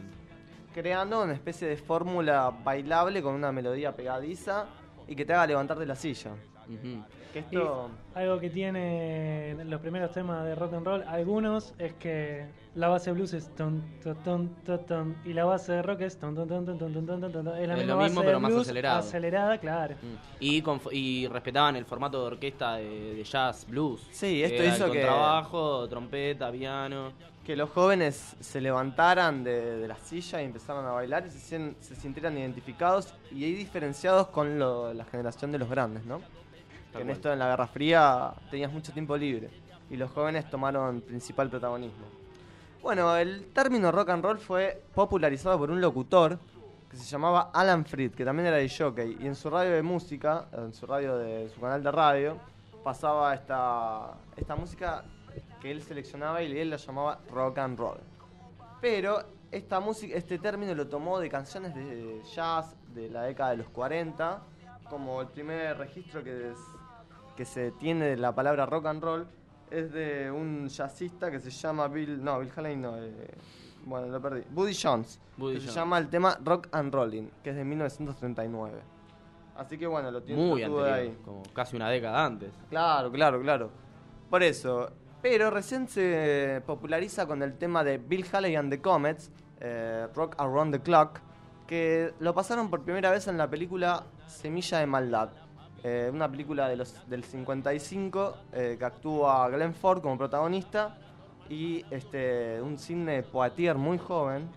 Creando una especie de fórmula bailable con una melodía pegadiza y que te haga levantar de la silla que esto... Algo que tiene los primeros temas de rock and roll, algunos, es que la base de blues es ton, ton, ton, ton y la base de rock es ton, ton, ton, ton, ton, ton, ton, Es la es misma lo mismo, base pero más acelerado. acelerada. claro. Mm. Y, y respetaban el formato de orquesta de, de jazz blues. Sí, esto hizo que... trabajo, trompeta, piano que los jóvenes se levantaran de, de, la silla y empezaran a bailar y se, se sintieran identificados y ahí diferenciados con lo, la generación de los grandes, ¿no? Que en esto en la Guerra Fría tenías mucho tiempo libre y los jóvenes tomaron principal protagonismo. Bueno, el término rock and roll fue popularizado por un locutor que se llamaba Alan Freed, que también era de jockey, y en su radio de música, en su radio de su canal de radio, pasaba esta, esta música que él seleccionaba y él la llamaba rock and roll. Pero esta música, este término lo tomó de canciones de jazz de la década de los 40, como el primer registro que, que se tiene de la palabra rock and roll es de un jazzista que se llama Bill, no, Bill Haley no, eh, bueno, lo perdí, Buddy Jones, Buddy que se llama el tema Rock and Rolling, que es de 1939. Así que bueno, lo tiene Muy anterior, como casi una década antes. Claro, claro, claro. Por eso. Pero recién se populariza con el tema de Bill Haley and the Comets, eh, Rock Around the Clock, que lo pasaron por primera vez en la película Semilla de Maldad. Eh, una película de los, del 55 eh, que actúa Glenn Ford como protagonista y este, un cine Poitier muy joven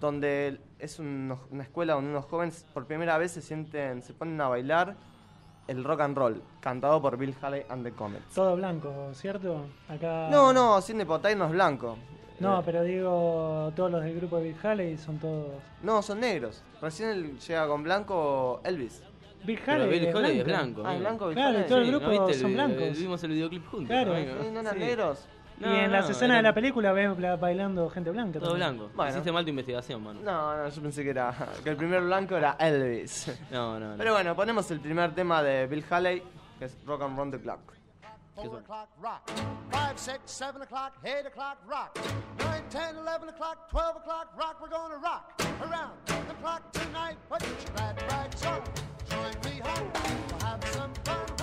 donde es un- una escuela donde unos jóvenes por primera vez se sienten, se ponen a bailar el rock and roll, cantado por Bill Haley and the Comets. Todo blanco, ¿cierto? Acá. No, no, cine Poitier no es blanco. No, Eh, pero digo, todos los del grupo de Bill Haley son todos. No, son negros. Recién llega con blanco Elvis. Bill Haley. Bill es Haley es blanco. Ah, blanco Bill Claro, Haley. todo el Sí, grupo ¿no viste el son blancos. Vimos el videoclip juntos. Claro. amigo. Sí, ¿No eran Sí. negros? y en las no, escenas eran de la película ves bailando gente blanca. Todo también. blanco. Bueno. Hiciste mal tu investigación, mano. No, no, yo pensé que era que el primer blanco era Elvis. No, no, no. Pero bueno, ponemos el primer tema de Bill Haley, que es Rock and Roll the Clock. ¿Qué Four o'clock rock. Five, six, seven o'clock, eight o'clock rock. Nine, ten, eleven o'clock, twelve o'clock rock. We're gonna rock around the clock tonight. Put your glad rags on. Join me home. We'll have some fun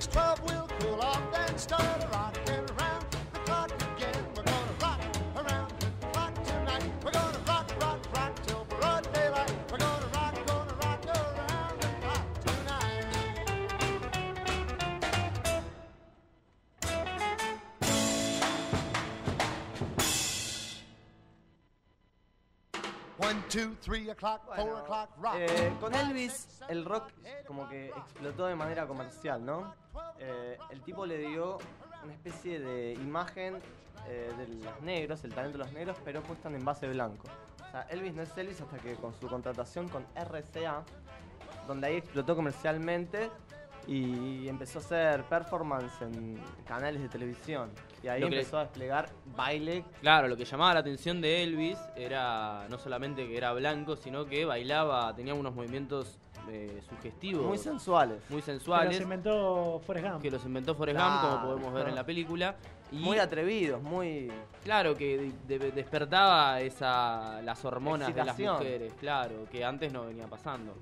strikes 12, we'll cool off, then start a rocking around the clock again. We're gonna rock around the clock tonight. We're gonna rock, rock, rock till broad daylight. We're gonna rock, gonna rock around the clock tonight. One, two, three o'clock, four o'clock, rock. eh, con Elvis el rock como que explotó de manera comercial, ¿no? Eh, el tipo le dio una especie de imagen eh, de los negros, el talento de los negros, pero puesta en envase blanco. O sea, Elvis no es Elvis hasta que con su contratación con RCA, donde ahí explotó comercialmente y empezó a hacer performance en canales de televisión. Y ahí Lo que le- empezó a desplegar baile Claro, lo que llamaba la atención de Elvis era no solamente que era blanco, sino que bailaba, tenía unos movimientos eh, sugestivos. muy sensuales. muy Que los sensuales. inventó Forrest Gump. que los inventó Forrest Gump, como podemos ver en la película. Y Muy atrevidos, muy... claro, que de- de- despertaba esa, las hormonas de las mujeres, claro, que antes no venía pasando.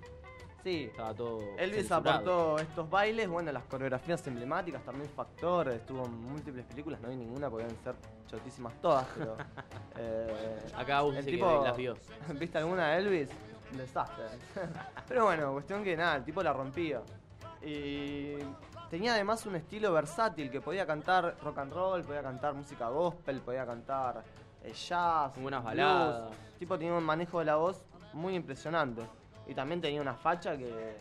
Sí, Estaba todo. Elvis censurado. aportó estos bailes, bueno, las coreografías emblemáticas, también Factor, estuvo en múltiples películas, no vi ninguna porque deben ser chotísimas todas, pero... eh, Acá vos el dice tipo- que las vio. ¿Viste alguna de Elvis? Un desastre. pero bueno, cuestión que nada, el tipo la rompía. Y tenía además un estilo versátil, que podía cantar rock and roll, podía cantar música gospel, podía cantar eh, jazz, blues. baladas. El tipo tenía un manejo de la voz muy impresionante. Y también tenía una facha que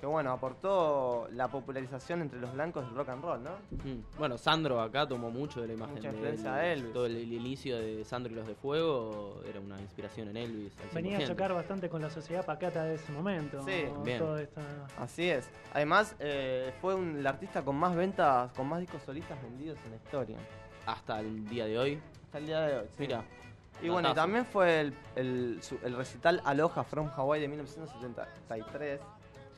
que bueno, aportó la popularización entre los blancos del rock and roll, ¿no? Mm. Bueno, Sandro acá tomó mucho de la imagen Mucha de influencia de Elvis. Todo el, el inicio de Sandro y los de Fuego era una inspiración en Elvis. al Venía a 100%. chocar bastante con la sociedad pacata de ese momento. Sí, bien. Toda esta- Así es. Además, eh, fue un- el artista con más ventas, con más discos solistas vendidos en la historia. Hasta el día de hoy. Hasta el día de hoy. sí. Mira. Y bueno, y también fue el, el recital Aloha from Hawaii de 1973.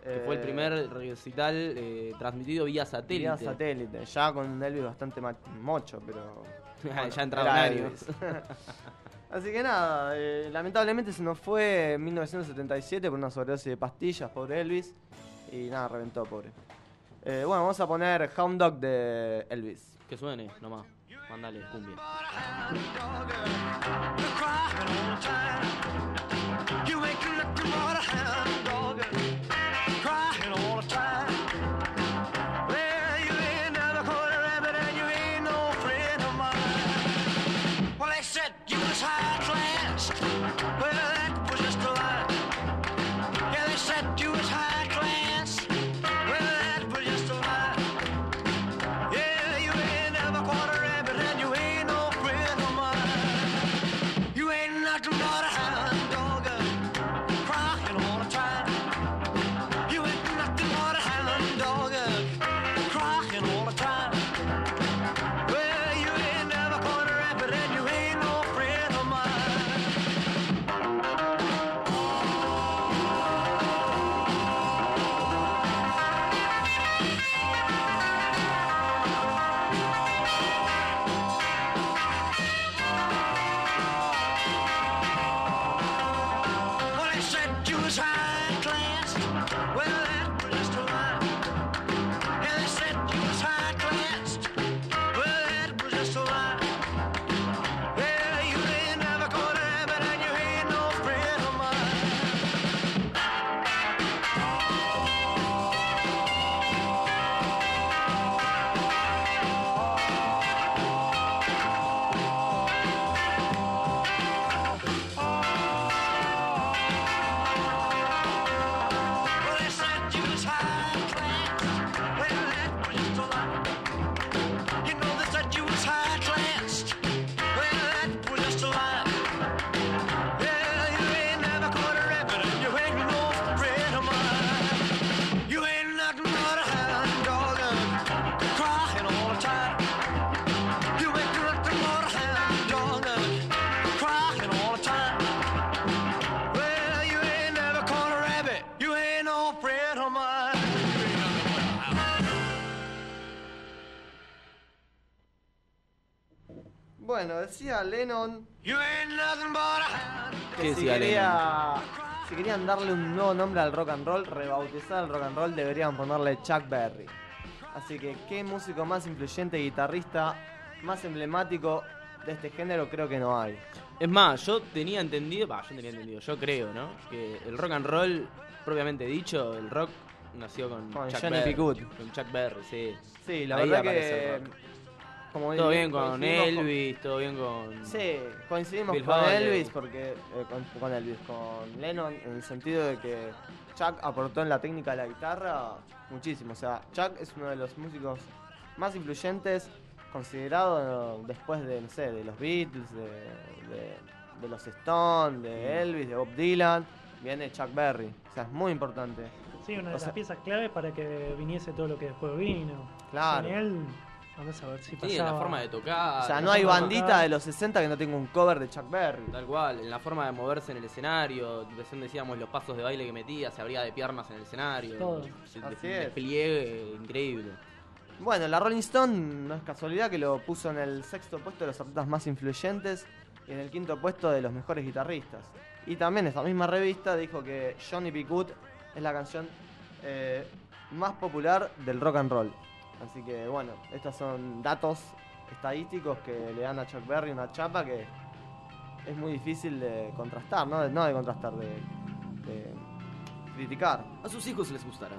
Que fue el eh, primer recital eh, transmitido vía satélite. vía satélite. Ya con un Elvis bastante mocho, pero. Ya entraba Elvis. Así que nada, eh, lamentablemente se nos fue en 1977 por una sobredosis de pastillas, pobre Elvis. Y nada, reventó, pobre. Eh, bueno, vamos a poner Hound Dog de Elvis. Que suene, nomás. Mándale, cumbia. You ain't nothing but a hound dog, Well, decía Lennon You ain't nothing but a hound. que ¿Qué si, decía quería, si querían darle un nuevo nombre al rock and roll, rebautizar el rock and roll, deberían ponerle Chuck Berry. Así que, ¿qué músico más influyente, guitarrista más emblemático de este género? Creo que no hay. Es más, yo tenía entendido, yo tenía entendido, yo creo, ¿no? Que el rock and roll, propiamente dicho, el rock nació con, Con Chuck Johnny Berry. Con Chuck Berry, sí. Sí, la Ahí verdad que. Como Todo bien con Elvis, todo bien con... Sí, coincidimos Bill con. Elvis porque eh, con, con Elvis, con Lennon en el sentido de que Chuck aportó en la técnica de la guitarra muchísimo. O sea, Chuck es uno de los músicos más influyentes considerado después de, no sé, de los Beatles, de, de- de los Stones, de Elvis, de Bob Dylan, viene Chuck Berry. O sea, es muy importante. Sí, una de O las sea- piezas clave para que viniese todo lo que después vino. Claro. Vamos a ver si pasaba. Sí, en la forma de tocar. O sea, no hay bandita de los 60 que no tenga un cover de Chuck Berry. Tal cual, en la forma de moverse en el escenario, recién decíamos los pasos de baile que metía, se abría de piernas en el escenario. Todo. Se- Así de- es. despliegue increíble. Bueno, la Rolling Stone no es casualidad que lo puso en el sexto puesto de los artistas más influyentes y en el quinto puesto de los mejores guitarristas. Y también esa misma revista dijo que Johnny. Good es la canción eh, más popular del rock and roll. Así que bueno, estos son datos estadísticos que le dan a Chuck Berry una chapa que es muy difícil de contrastar, ¿no? De- No de contrastar, de, de criticar. A sus hijos les gustará.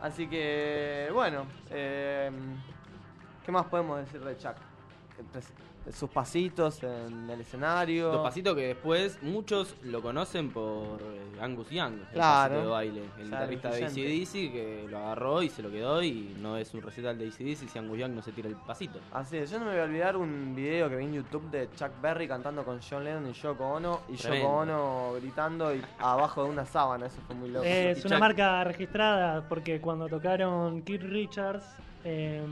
Así que, bueno, eh, ¿qué más podemos decir de Chuck? Sus pasitos en el escenario. Los pasitos que después muchos lo conocen por eh, Angus Young, el Claro. pasito de baile, el Claro, guitarrista de. ACDC que lo agarró y se lo quedó y no es un recital de ACDC si Angus Young no se tira el pasito. Así es, yo no me voy a olvidar un video que vi en YouTube de Chuck Berry cantando con John Lennon y Yoko Ono y Tremendo. Yoko Ono gritando y abajo de una sábana, eso fue muy loco. Es Y una Chuck- marca registrada porque cuando tocaron Keith Richards, eh,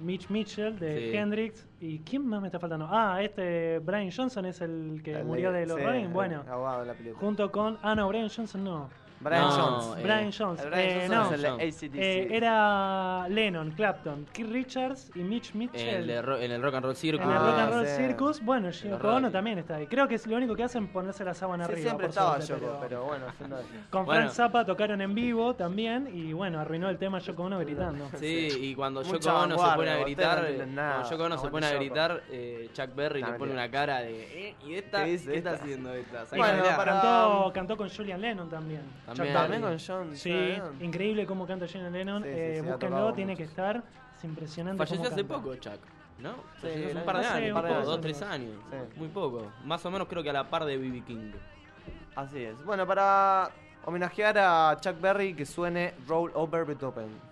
Mitch Mitchell de Sí. Hendrix y ¿quién más me está faltando? Ah, este Brian Johnson es el que El murió de los sí, Bueno, la junto con ah no Brian Johnson no. Brian No, Jones. eh, Brian Jones. El Brian Eh, no. es el. Eh, era Lennon, Clapton, Keith Richards y Mitch En Mitchell. el, de ro- en el Rock and Roll Circus. En el Ah, Rock and Roll sí. Circus, bueno, Yoko Ono también está ahí. Creo que es lo único que hacen ponerse la sábana Sí, arriba. siempre por estaba suerte, Yoko, pero bueno, haciendo eso. Con Bueno. Frank Zappa tocaron en vivo también y bueno, arruinó el tema Yoko Ono gritando. Sí, y cuando Mucha Yoko Ono se pone a gritar, no cuando Yoko Ono se pone a gritar, eh, Chuck Berry No, le pone una cara de "Eh, ¿y esta? ¿Qué ¿Qué, dice está haciendo esta? ¿Sabe Bueno, bailar?". para- Cantó, cantó con Julian Lennon también. También. Chuck También con John. Sí, John Lennon. increíble cómo canta Julian Lennon. Sí, sí, eh, búsquenlo, tiene que estar. Es impresionante. Falleció hace canta. poco Chuck, ¿no? Sí, Falleció hace un par de año- años, poco, dos, tres años. Sí. Muy poco. Más o menos creo que a la par de B.B. King. Así es. Bueno, para homenajear a Chuck Berry, que suene Roll Over Beethoven.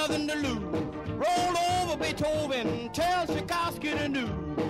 Nothing to lose. Roll over Beethoven, tell Tchaikovsky to do.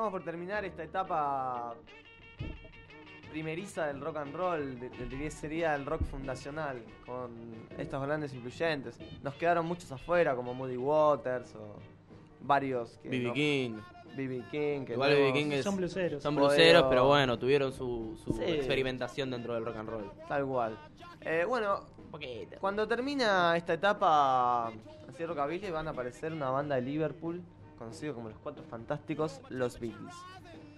Estamos por terminar esta etapa primeriza del rock and roll, de, de- de- sería el rock fundacional, con estos grandes influyentes. Nos quedaron muchos afuera, como Moody Waters o varios que B.B. no- King. B.B. King, que Igual no King es- Son bluseros. Son bluseros, pero bueno, tuvieron su, su Sí. experimentación dentro del rock and roll. Tal cual. Eh, bueno, cuando termina esta etapa así rockabilly van a aparecer una banda de Liverpool conocidos como los Cuatro Fantásticos, los Beatles.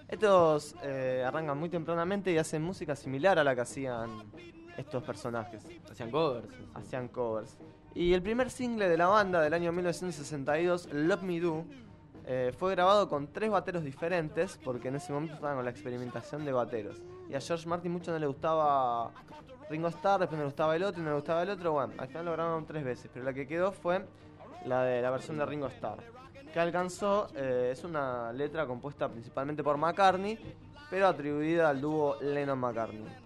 Estos eh, arrancan muy tempranamente y hacen música similar a la que hacían estos personajes. Hacían covers. Hacían covers. Y el primer single de la banda del año 1962, Love Me Do, eh, fue grabado con tres bateros diferentes porque en ese momento estaban con la experimentación de bateros. Y a George Martin mucho no le gustaba Ringo Starr, después no le gustaba el otro y no le gustaba el otro. Bueno, al final lo grabaron tres veces, pero la que quedó fue la de la versión de Ringo Starr. Que alcanzó, eh, es una letra compuesta principalmente por McCartney, pero atribuida al dúo Lennon-McCartney.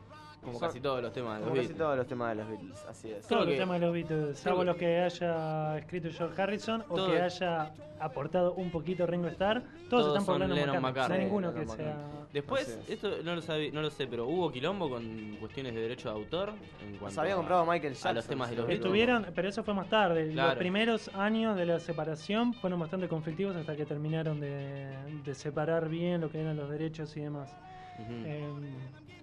Como Son- casi todos los temas de los como casi Beatles. todos los temas de los Beatles, así es. Todos los temas de los Beatles, salvo los que haya escrito George Harrison o Todo- que haya aportado un poquito Ringo Starr, todos, Todos están por Lennon, McCartney. No hay ninguno Lennon que sea... Después, es. esto no lo, sabí- no lo sé, pero hubo quilombo con cuestiones de derecho de autor en cuanto Se había a- comprado Michael a Jackson. los temas de los Beatles. Estuvieron, pero eso fue más tarde. Los primeros años de la separación fueron bastante conflictivos hasta que terminaron de, de separar bien lo que eran los derechos y demás. Eh,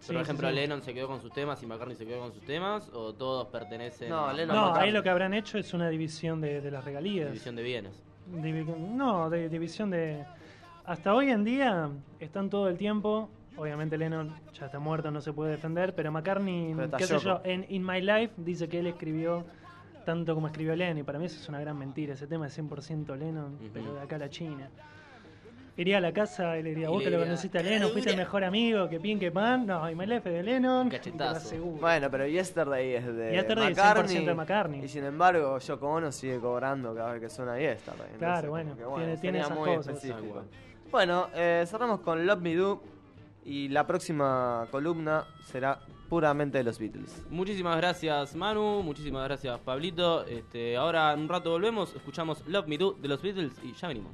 Por ejemplo, sí. Lennon se quedó con sus temas y McCartney se quedó con sus temas, o todos pertenecen No, a Lennon No, McCartney. ahí lo que habrán hecho es una división de, de las regalías. división de bienes. Divi- no, de división de... Hasta hoy en día están todo el tiempo... Obviamente Lennon ya está muerto, no se puede defender, pero McCartney, Pero qué sé yo, en In My Life dice que él escribió tanto como escribió Lennon, y para mí eso es una gran mentira, ese tema es 100% Lennon, pero de acá a la China. Iría a la casa y le diría, Y vos le que lo conociste a Lennon, fuiste el mejor amigo, que pin, que pan, no, Life es de Lennon, y Cachetazo. Bueno, pero Yesterday es de Yesterday es McCartney, 100% de McCartney. Y sin embargo, Yoko Ono sigue cobrando cada vez que suena Yesterday. Entonces, Claro, bueno, que, tiene- tiene sería esas muy cosas. específico. Bueno, eh, cerramos con Love Me Do. Y la próxima columna será puramente de los Beatles. Muchísimas gracias Manu, muchísimas gracias Pablito. Este, ahora en un rato volvemos, escuchamos Love Me Do de los Beatles y ya venimos.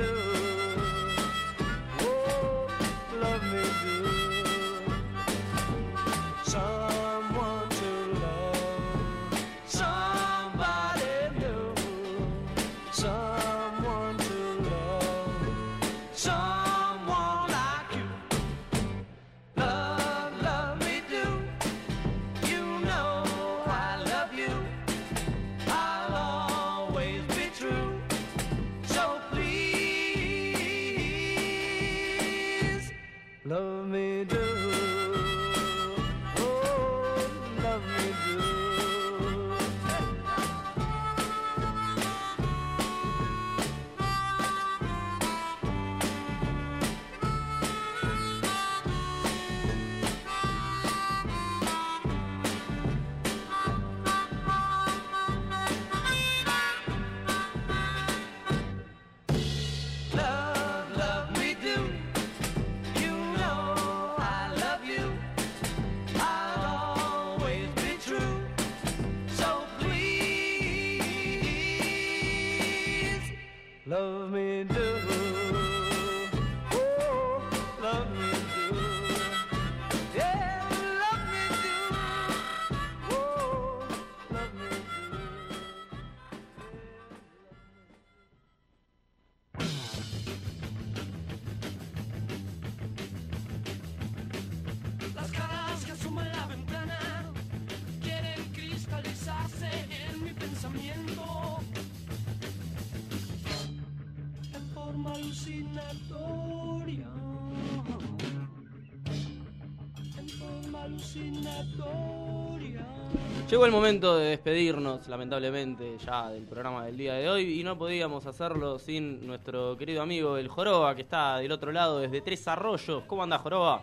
Llegó el momento de despedirnos, lamentablemente, ya del programa del día de hoy y no podíamos hacerlo sin nuestro querido amigo el Joroba, que está del otro lado desde Tres Arroyos. ¿Cómo anda, Joroba?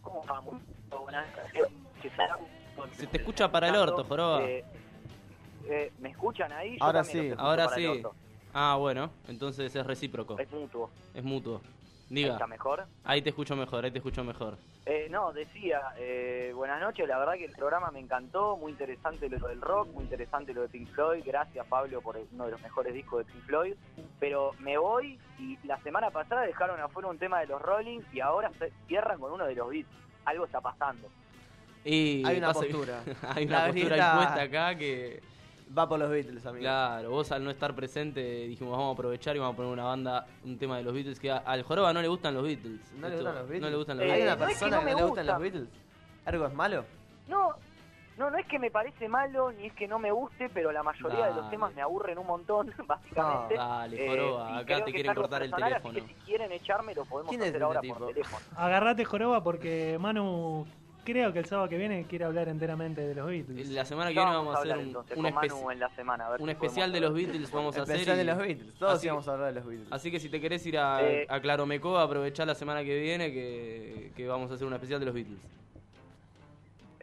¿Cómo va? Muy buenas gracias. Quizá- Se te escucha para el orto, Joroba. Eh, eh, ¿Me escuchan ahí? Yo Ahora sí. Ahora sí. Ah, bueno, entonces es recíproco, Es mutuo. es mutuo. Ahí Diga, ¿Está mejor? ahí te escucho mejor, ahí te escucho mejor. Eh, no, decía, eh, buenas noches, la verdad que el programa me encantó, muy interesante lo del rock, muy interesante lo de Pink Floyd, gracias Pablo por uno de los mejores discos de Pink Floyd, pero me voy y la semana pasada dejaron afuera un tema de los Rollings y ahora se cierran con uno de los Beats, algo está pasando. Y Hay una postura. hay una La postura impuesta acá que... Va por los Beatles, amigo. Claro, vos al no estar presente dijimos vamos a aprovechar y vamos a poner una banda, un tema de los Beatles que a- al Joroba no le gustan los Beatles. ¿No le Esto- gustan los Beatles? No le gustan los Eh, ¿Hay una no es que persona no que, me no le gustan los. Beatles? ¿Ergo es malo? No, No, no es que me parece malo ni es que no me guste, pero la mayoría de los temas me aburren un montón, básicamente. Dale, Eh, joroba, y acá te que quieren algo cortar el personal, así teléfono. que si quieren echarme, lo podemos ¿Quién es hacer este ahora tipo? por teléfono. Agarrate joroba porque Manu creo que el sábado que viene quiere hablar enteramente de los Beatles. La semana que viene vamos a hacer un, un en la semana. a ver un si especial de los. Beatles vamos a hacer. Especial de los Beatles. Todos así- íbamos a hablar de los Beatles. Así que si te querés ir a, Eh, a Claromecó, aprovechá la semana que viene que, que vamos a hacer un especial de los Beatles.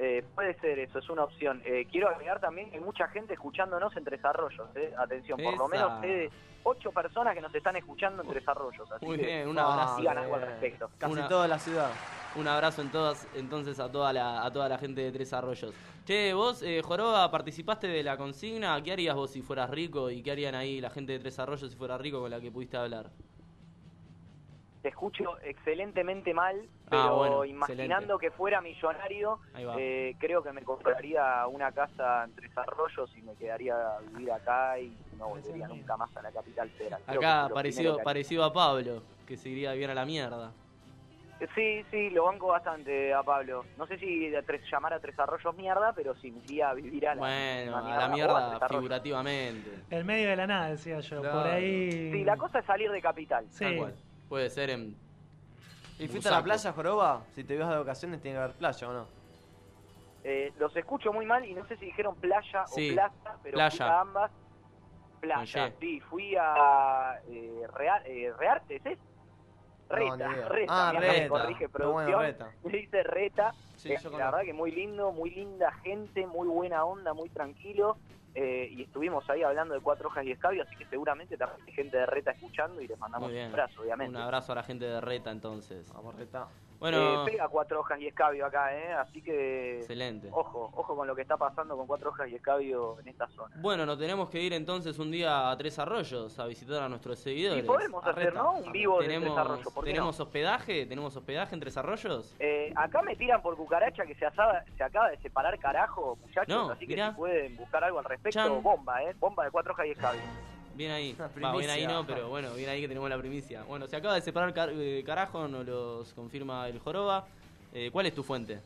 Eh, puede ser eso, es una opción. Eh, quiero agregar también que hay mucha gente escuchándonos en Tres Arroyos. Eh. Atención, por lo menos de ocho personas que nos están escuchando en Tres Arroyos. Así Muy que bien, un abrazo. digan algo al respecto. Casi Una- toda la ciudad. Un abrazo en todas, entonces a toda la, a toda la gente de Tres Arroyos. Che, vos, eh, Joroba, participaste de la consigna. ¿Qué harías vos si fueras rico? ¿Y qué harían ahí la gente de Tres Arroyos si fuera rico con la que pudiste hablar? Te escucho excelentemente mal, Ah, pero bueno, imaginando que fuera millonario, eh, creo que me compraría una casa en Tres Arroyos y me quedaría a vivir acá y no volvería nunca más a la capital federal. Acá parecido, parecido a Pablo, que se iría bien a la mierda. Sí, sí, lo banco bastante a Pablo. No sé si de tres, llamar a Tres Arroyos mierda, pero sí me iría a vivir a la, Bueno, a a la a mierda figurativamente. El medio de la nada, decía yo. Claro. Por ahí. Sí, la cosa es salir de capital. Sí. Tal cual. Puede ser en. ¿Y fuiste a la playa, Joroba? Si te vas de vacaciones tiene que haber playa o no. Eh, los escucho muy mal y no sé si dijeron playa Sí, o plaza, pero playa. fui a ambas. Playa, sí, fui a eh, Real, eh, Reartes, ¿es? No, Reta. Reta, Ah, mirá, me Reta. corrige Qué bueno, producción. Reta. Me dice Reta. Sí, Eh, la verdad que muy lindo, muy linda gente, muy buena onda, muy tranquilo. Eh, y estuvimos ahí hablando de cuatro hojas y escabio, así que seguramente también hay gente de Reta escuchando y les mandamos un abrazo, obviamente. Un abrazo a la gente de Reta entonces. Vamos, Reta. Bueno, Eh, pega cuatro hojas y escabio acá, ¿eh? Así que excelente. ojo, ojo con lo que está pasando con cuatro hojas y escabio en esta zona. Bueno, nos tenemos que ir entonces un día a Tres Arroyos a visitar a nuestros seguidores. Y podemos hacer. ¿no? Un vivo de Tres ¿Tenemos, Arroyos, ¿por qué ¿tenemos hospedaje? ¿Tenemos hospedaje en Tres Arroyos? Eh, acá me tiran por cucaracha que se, se acaba de separar carajo, muchachos, No, así que si pueden buscar algo al respecto, Chan. bomba, ¿eh? Bomba de cuatro hojas y escabio. Bien ahí. Va, bien ahí no, pero bueno, bien ahí que tenemos la primicia. Bueno, se acaba de separar car- eh, carajo, nos los confirma el Joroba. Eh, ¿Cuál es tu fuente?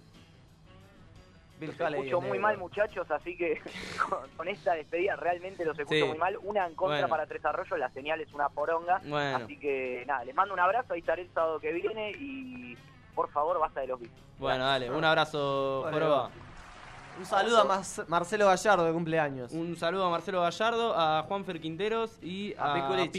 Los escucho es muy mal, muchachos, así que con, con esta despedida realmente los escucho Sí. muy mal. Una en contra Bueno. para Tres Arroyos, la señal es una poronga. Bueno, Así que nada, les mando un abrazo, ahí estaré el sábado que viene y por favor basta de los bits. bueno, dale. Un abrazo, Vale, Joroba. Un saludo a Mas- Marcelo Gallardo de cumpleaños. Un saludo a Marcelo Gallardo, a Juanfer Quinteros y A a,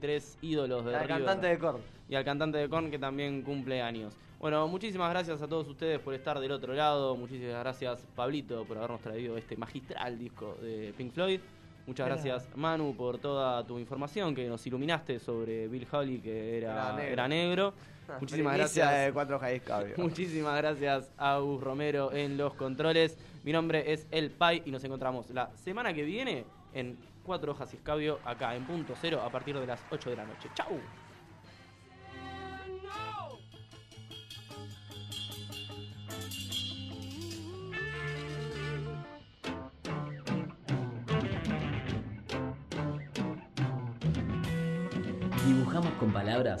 tres ídolos de al River. cantante de Korn. y al cantante de Korn que también cumple años. Bueno, muchísimas gracias a todos ustedes por estar del otro lado. Muchísimas gracias, Pablito, por habernos traído este magistral disco de Pink Floyd. Muchas gracias, Manu, por toda tu información que nos iluminaste sobre Bill Holly, que era, Era negro. era negro. Muchísimas Primicia gracias. de cuatro hojas y escabio. Muchísimas gracias a Gus Romero en los controles. Mi nombre es El Pai y nos encontramos la semana que viene en Cuatro Hojas y Escabio, acá en Punto Cero, a partir de las 8 de la noche. ¡Chau! Dibujamos con palabras